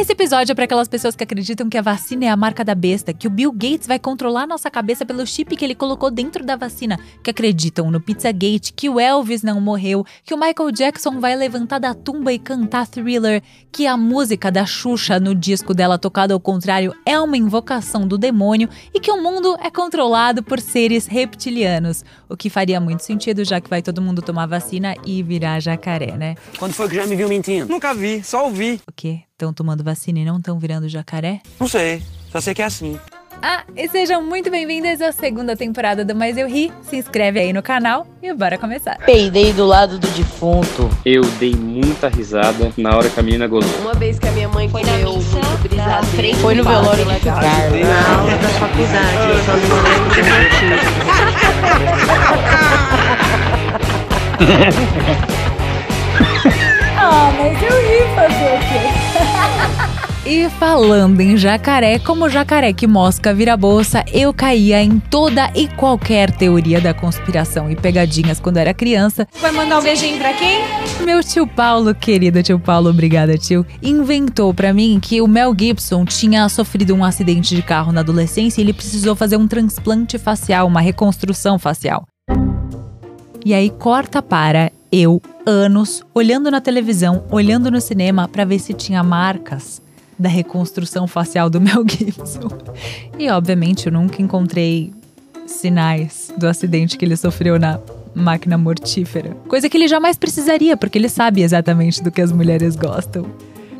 Esse episódio é para aquelas pessoas que acreditam que a vacina é a marca da besta, que o Bill Gates vai controlar nossa cabeça pelo chip que ele colocou dentro da vacina, que acreditam no Pizzagate, que o Elvis não morreu, que o Michael Jackson vai levantar da tumba e cantar Thriller, que a música da Xuxa no disco dela tocada ao contrário é uma invocação do demônio e que o mundo é controlado por seres reptilianos. O que faria muito sentido, já que vai todo mundo tomar vacina e virar jacaré, né? Quando foi que já me viu mentindo? Nunca vi, só ouvi. O quê? Estão tomando vacina e não estão virando jacaré? Não sei, só sei que é assim. Ah, e sejam muito bem-vindas à segunda temporada do Mais Eu Ri. Se inscreve aí no canal e bora começar. Peidei do lado do defunto. Eu dei muita risada na hora que a menina gozou. Uma vez que a minha mãe Foi na comeu missa, muito brisadeiro. Foi no velório de legal. Carlos. Na aula da faculdade, eu só não lembro do motivo. Mas eu ri fazer o quê? E falando em jacaré, como jacaré que mosca vira bolsa, eu caía em toda e qualquer teoria da conspiração e pegadinhas quando era criança. Vai mandar um beijinho pra quem? Meu tio Paulo, querido tio Paulo, obrigada tio, inventou pra mim que o Mel Gibson tinha sofrido um acidente de carro na adolescência e ele precisou fazer um transplante facial, uma reconstrução facial. E aí corta para eu, anos, olhando na televisão, olhando no cinema pra ver se tinha marcas da reconstrução facial do Mel Gibson. E obviamente eu nunca encontrei sinais do acidente que ele sofreu na máquina mortífera. Coisa que ele jamais precisaria, porque ele sabe exatamente do que as mulheres gostam.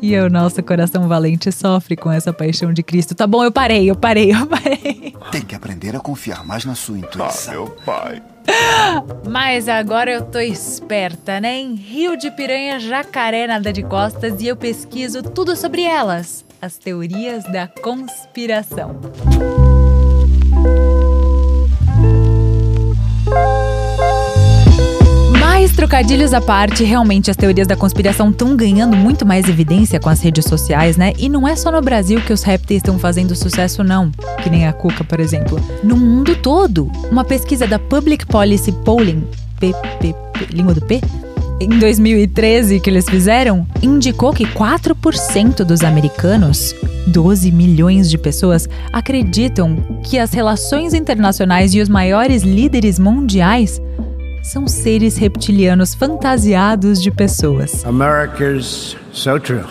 E o nosso coração valente sofre com essa paixão de Cristo. Tá bom, eu parei, eu parei, eu parei. Tem que aprender a confiar mais na sua intuição. meu pai. Mas agora eu tô esperta, né? Em Rio de Piranha, jacaré nada de costas e eu pesquiso tudo sobre elas. As teorias da conspiração. Mas trocadilhos à parte, realmente as teorias da conspiração estão ganhando muito mais evidência com as redes sociais, né? E não é só no Brasil que os répteis estão fazendo sucesso, não. Que nem a Cuca, por exemplo. No mundo todo. Uma pesquisa da Public Policy Polling, PPP, língua do P? Em 2013, que eles fizeram, indicou que 4% dos americanos 12 milhões de pessoas acreditam que as relações internacionais e os maiores líderes mundiais são seres reptilianos fantasiados de pessoas. America's so true.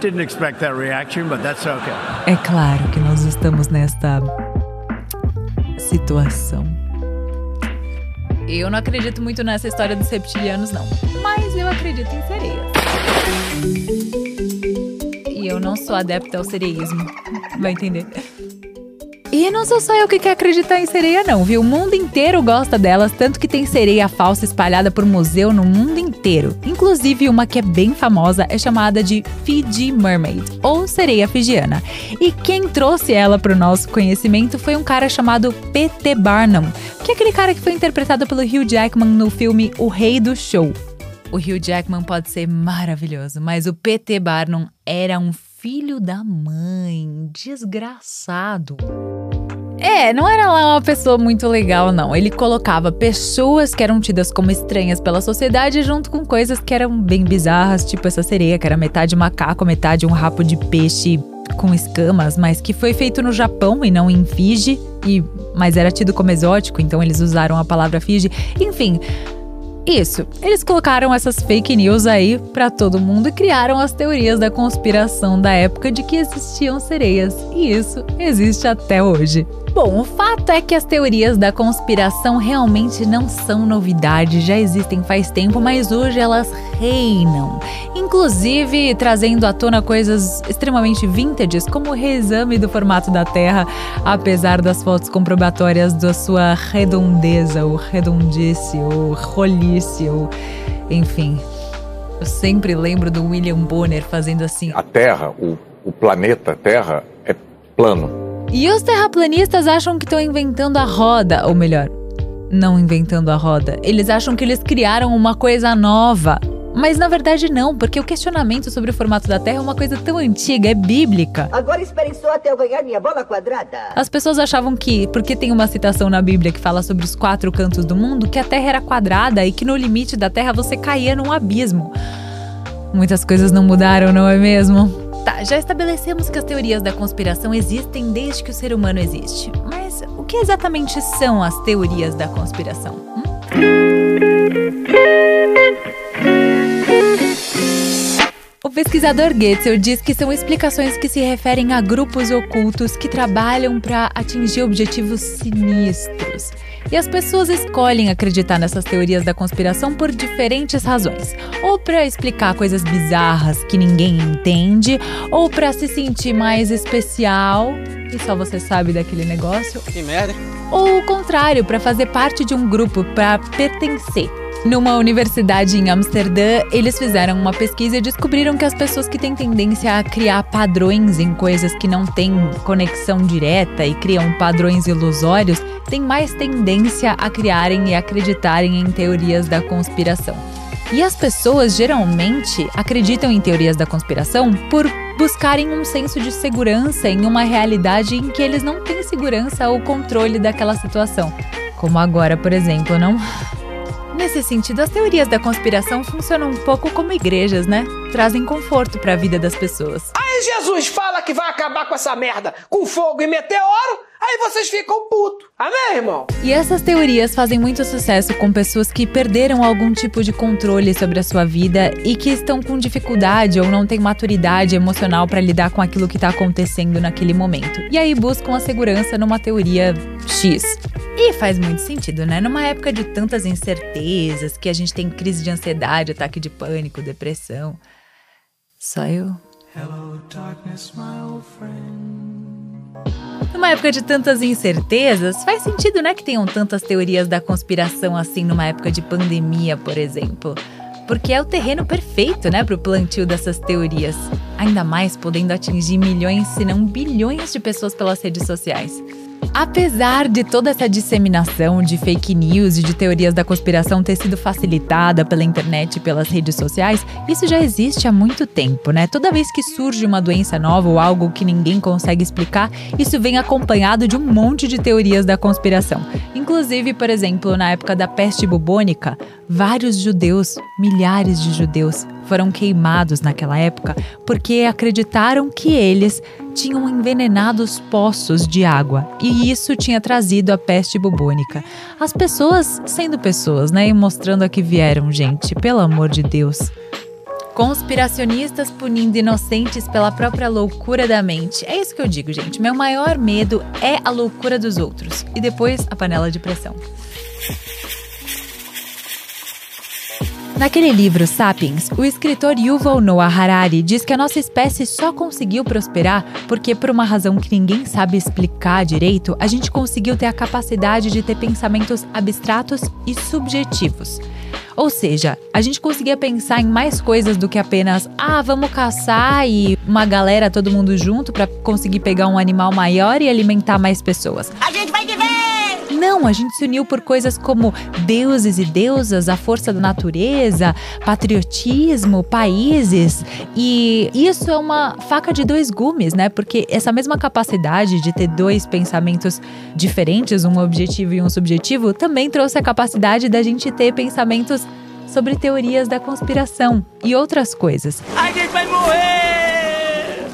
Didn't expect that reaction, but that's okay. É claro que nós estamos nesta situação. Eu não acredito muito nessa história dos reptilianos, não. Mas eu acredito em sereias. E eu não sou adepta ao sereísmo. Vai entender? E não sou só eu que quer acreditar em sereia, não, viu? O mundo inteiro gosta delas, tanto que tem sereia falsa espalhada por museu no mundo inteiro. Inclusive, uma que é bem famosa é chamada de Fiji Mermaid, ou sereia fijiana. E quem trouxe ela para o nosso conhecimento foi um cara chamado P.T. Barnum, que é aquele cara que foi interpretado pelo Hugh Jackman no filme O Rei do Show. O Hugh Jackman pode ser maravilhoso, mas o P.T. Barnum era um filho da mãe, desgraçado. É, não era lá uma pessoa muito legal, não. Ele colocava pessoas que eram tidas como estranhas pela sociedade junto com coisas que eram bem bizarras, tipo essa sereia, que era metade macaco, metade um rabo de peixe com escamas, mas que foi feito no Japão e não em Fiji, e, mas era tido como exótico, então eles usaram a palavra Fiji. Enfim, isso. Eles colocaram essas fake news aí pra todo mundo e criaram as teorias da conspiração da época de que existiam sereias. E isso existe até hoje. Bom, o fato é que as teorias da conspiração realmente não são novidade, já existem faz tempo, mas hoje elas reinam. Inclusive trazendo à tona coisas extremamente vintages, como o reexame do formato da Terra, apesar das fotos comprobatórias da sua redondeza, ou redondice, ou rolice, ou enfim. Eu sempre lembro do William Bonner fazendo assim. A Terra, o, o planeta Terra, é plano. E os terraplanistas acham que estão inventando a roda, ou melhor, não inventando a roda. Eles acham que eles criaram uma coisa nova. Mas na verdade não, porque o questionamento sobre o formato da Terra é uma coisa tão antiga, é bíblica. Agora esperem só até eu ganhar minha bola quadrada. As pessoas achavam que, porque tem uma citação na Bíblia que fala sobre os quatro cantos do mundo, que a Terra era quadrada e que no limite da Terra você caía num abismo. Muitas coisas não mudaram, não é mesmo? Tá, já estabelecemos que as teorias da conspiração existem desde que o ser humano existe. Mas o que exatamente são as teorias da conspiração? Hum? O pesquisador Goetzel diz que são explicações que se referem a grupos ocultos que trabalham para atingir objetivos sinistros. E as pessoas escolhem acreditar nessas teorias da conspiração por diferentes razões. Ou para explicar coisas bizarras que ninguém entende, ou para se sentir mais especial, e só você sabe daquele negócio. Que merda. Ou o contrário, para fazer parte de um grupo, para pertencer. Numa universidade em Amsterdã, eles fizeram uma pesquisa e descobriram que as pessoas que têm tendência a criar padrões em coisas que não têm conexão direta e criam padrões ilusórios têm mais tendência a criarem e acreditarem em teorias da conspiração. E as pessoas geralmente acreditam em teorias da conspiração por buscarem um senso de segurança em uma realidade em que eles não têm segurança ou controle daquela situação. Como agora, por exemplo, não? Nesse sentido, as teorias da conspiração funcionam um pouco como igrejas, né? Trazem conforto para a vida das pessoas. Aí Jesus fala que vai acabar com essa merda com fogo e meteoro, aí vocês ficam putos. Amém, irmão? E essas teorias fazem muito sucesso com pessoas que perderam algum tipo de controle sobre a sua vida e que estão com dificuldade ou não têm maturidade emocional para lidar com aquilo que está acontecendo naquele momento. E aí buscam a segurança numa teoria X. E faz muito sentido, né? Numa época de tantas incertezas, que a gente tem crise de ansiedade, ataque de pânico, depressão. Só eu. Numa época de tantas incertezas, faz sentido, né, que tenham tantas teorias da conspiração assim numa época de pandemia, por exemplo. Porque é o terreno perfeito, né, para o plantio dessas teorias. Ainda mais podendo atingir milhões, se não bilhões de pessoas pelas redes sociais. Apesar de toda essa disseminação de fake news e de teorias da conspiração ter sido facilitada pela internet e pelas redes sociais, isso já existe há muito tempo, né? Toda vez que surge uma doença nova ou algo que ninguém consegue explicar, isso vem acompanhado de um monte de teorias da conspiração. Inclusive, por exemplo, na época da peste bubônica, vários judeus, milhares de judeus, foram queimados naquela época porque acreditaram que eles tinham envenenado os poços de água e isso tinha trazido a peste bubônica. As pessoas sendo pessoas, né? E mostrando a que vieram, gente, pelo amor de Deus. Conspiracionistas punindo inocentes pela própria loucura da mente. É isso que eu digo, gente. Meu maior medo é a loucura dos outros e depois a panela de pressão. Naquele livro Sapiens, o escritor Yuval Noah Harari diz que a nossa espécie só conseguiu prosperar porque, por uma razão que ninguém sabe explicar direito, a gente conseguiu ter a capacidade de ter pensamentos abstratos e subjetivos. Ou seja, a gente conseguia pensar em mais coisas do que apenas, ah, vamos caçar e uma galera, todo mundo junto para conseguir pegar um animal maior e alimentar mais pessoas. A gente! Não, a gente se uniu por coisas como deuses e deusas, a força da natureza, patriotismo, países. E isso é uma faca de dois gumes, né? Porque essa mesma capacidade de ter dois pensamentos diferentes, um objetivo e um subjetivo, também trouxe a capacidade da gente ter pensamentos sobre teorias da conspiração e outras coisas. A gente vai morrer!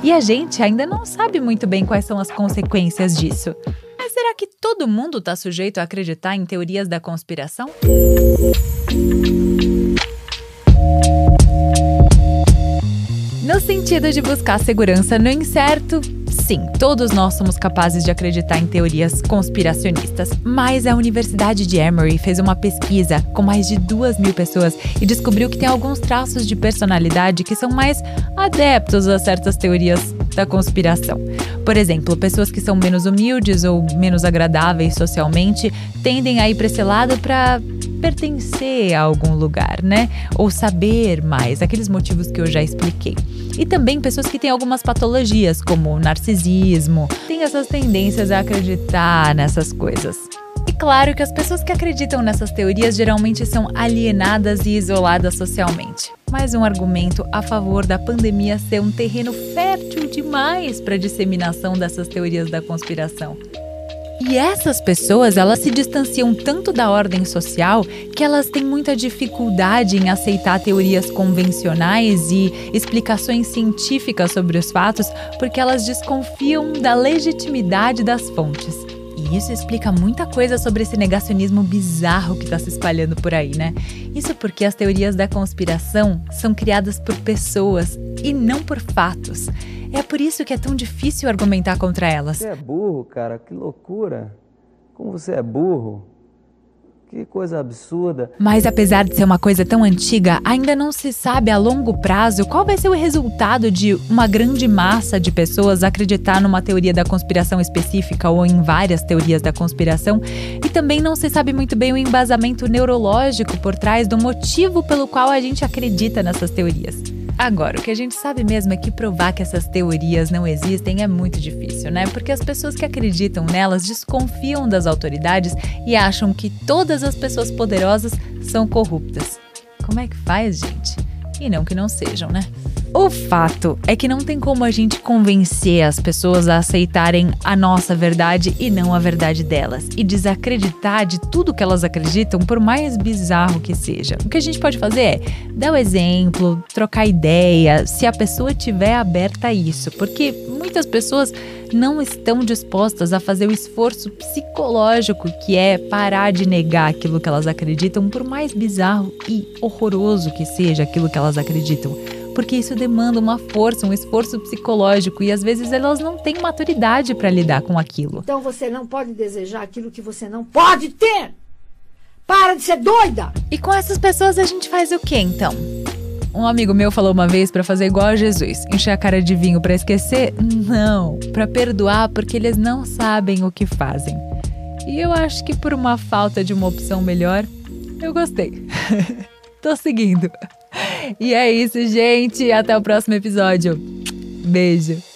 E a gente ainda não sabe muito bem quais são as consequências disso. Será que todo mundo está sujeito a acreditar em teorias da conspiração? No sentido de buscar segurança no incerto, sim, todos nós somos capazes de acreditar em teorias conspiracionistas. Mas a Universidade de Emory fez uma pesquisa com mais de duas mil pessoas e descobriu que tem alguns traços de personalidade que são mais adeptos a certas teorias da conspiração. Por exemplo, pessoas que são menos humildes ou menos agradáveis socialmente tendem a ir para esse lado para pertencer a algum lugar, né? Ou saber mais, aqueles motivos que eu já expliquei. E também pessoas que têm algumas patologias, como narcisismo, têm essas tendências a acreditar nessas coisas. E claro que as pessoas que acreditam nessas teorias geralmente são alienadas e isoladas socialmente. Mais um argumento a favor da pandemia ser um terreno fértil demais para a disseminação dessas teorias da conspiração. E essas pessoas, elas se distanciam tanto da ordem social que elas têm muita dificuldade em aceitar teorias convencionais e explicações científicas sobre os fatos, porque elas desconfiam da legitimidade das fontes. Isso explica muita coisa sobre esse negacionismo bizarro que está se espalhando por aí, né? Isso porque as teorias da conspiração são criadas por pessoas e não por fatos. É por isso que é tão difícil argumentar contra elas. Você é burro, cara, que loucura. Como você é burro. Que coisa absurda. Mas apesar de ser uma coisa tão antiga, ainda não se sabe a longo prazo qual vai ser o resultado de uma grande massa de pessoas acreditar numa teoria da conspiração específica ou em várias teorias da conspiração, e também não se sabe muito bem o embasamento neurológico por trás do motivo pelo qual a gente acredita nessas teorias. Agora, o que a gente sabe mesmo é que provar que essas teorias não existem é muito difícil, né? Porque as pessoas que acreditam nelas desconfiam das autoridades e acham que todas as pessoas poderosas são corruptas. Como é que faz, gente? E não que não sejam, né? O fato é que não tem como a gente convencer as pessoas a aceitarem a nossa verdade e não a verdade delas, e desacreditar de tudo que elas acreditam, por mais bizarro que seja. O que a gente pode fazer é dar o exemplo, trocar ideia, se a pessoa tiver aberta a isso, porque muitas pessoas não estão dispostas a fazer o esforço psicológico que é parar de negar aquilo que elas acreditam, por mais bizarro e horroroso que seja aquilo que elas acreditam porque isso demanda uma força, um esforço psicológico e às vezes elas não têm maturidade para lidar com aquilo. Então você não pode desejar aquilo que você não pode ter. Para de ser doida! E com essas pessoas a gente faz o que então? Um amigo meu falou uma vez para fazer igual a Jesus, encher a cara de vinho para esquecer? Não, para perdoar porque eles não sabem o que fazem. E eu acho que por uma falta de uma opção melhor, eu gostei. Tô seguindo. E é isso, gente. Até o próximo episódio. Beijo.